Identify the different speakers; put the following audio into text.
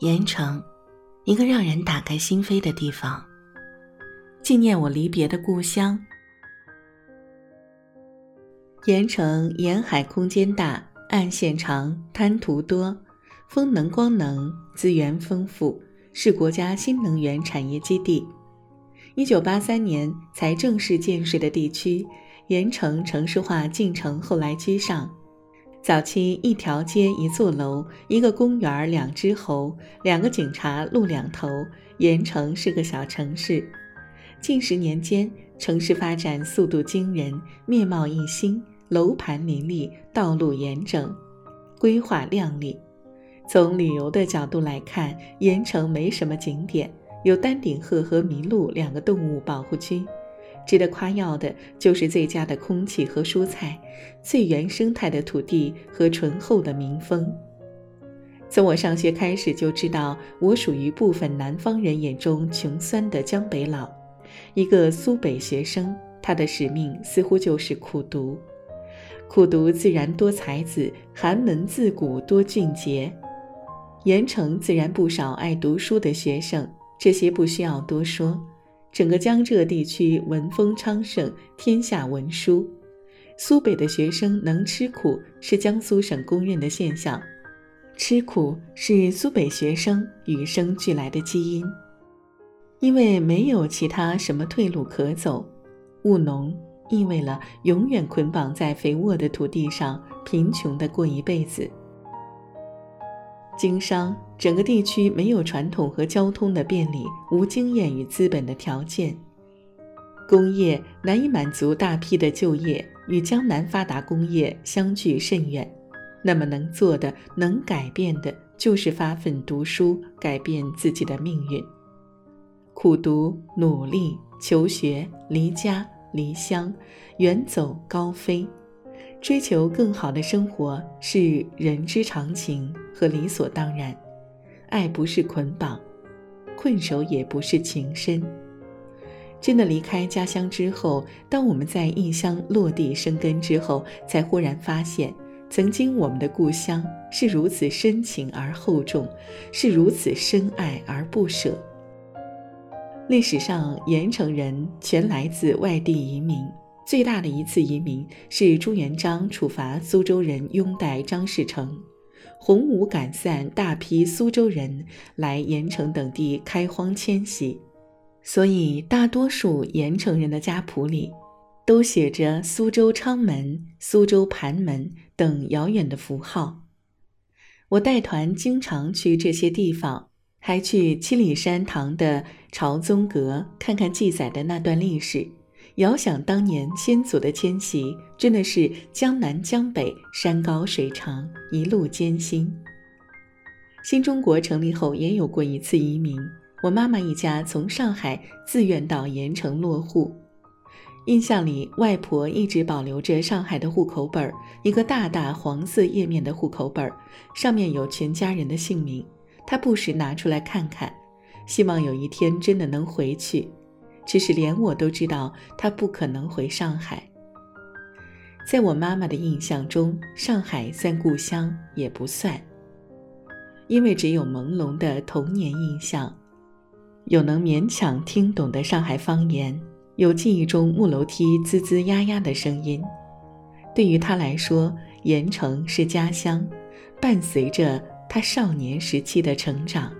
Speaker 1: 盐城，一个让人打开心扉的地方。纪念我离别的故乡。盐城沿海空间大，岸线长，滩涂多，风能光能资源丰富，是国家新能源产业基地。一九八三年才正式建设的地区，盐城城市化进程后来居上。早期一条街一座楼，一个公园两只猴，两个警察路两头，盐城是个小城市。近十年间，城市发展速度惊人，面貌一新，楼盘林立，道路严整，规划亮丽。从旅游的角度来看，盐城没什么景点，有丹顶鹤和麋鹿两个动物保护区。值得夸耀的就是最佳的空气和蔬菜，最原生态的土地和醇厚的民风。从我上学开始就知道，我属于部分南方人眼中穷酸的江北佬，一个苏北学生，他的使命似乎就是苦读。苦读自然多才子，寒门自古多俊杰。盐城自然不少爱读书的学生，这些不需要多说。整个江浙地区文风昌盛，天下文书。苏北的学生能吃苦，是江苏省公认的现象。吃苦是苏北学生与生俱来的基因，因为没有其他什么退路可走。务农意味了永远捆绑在肥沃的土地上，贫穷的过一辈子。经商，整个地区没有传统和交通的便利，无经验与资本的条件，工业难以满足大批的就业，与江南发达工业相距甚远。那么能做的、能改变的，就是发奋读书，改变自己的命运。苦读、努力、求学、离家离乡、远走高飞。追求更好的生活是人之常情和理所当然，爱不是捆绑，困守也不是情深。真的离开家乡之后，当我们在异乡落地生根之后，才忽然发现，曾经我们的故乡是如此深情而厚重，是如此深爱而不舍。历史上，盐城人全来自外地移民。最大的一次移民是朱元璋处罚苏州人拥戴张士诚，洪武赶散大批苏州人来盐城等地开荒迁徙，所以大多数盐城人的家谱里都写着苏州昌门、苏州盘门等遥远的符号。我带团经常去这些地方，还去七里山堂的朝宗阁看看记载的那段历史。遥想当年先祖的迁徙，真的是江南江北，山高水长，一路艰辛。新中国成立后也有过一次移民，我妈妈一家从上海自愿到盐城落户。印象里，外婆一直保留着上海的户口本，一个大大黄色页面的户口本，上面有全家人的姓名。她不时拿出来看看，希望有一天真的能回去。只是连我都知道，他不可能回上海。在我妈妈的印象中，上海算故乡也不算，因为只有朦胧的童年印象，有能勉强听懂的上海方言，有记忆中木楼梯吱吱呀呀的声音。对于他来说，盐城是家乡，伴随着他少年时期的成长。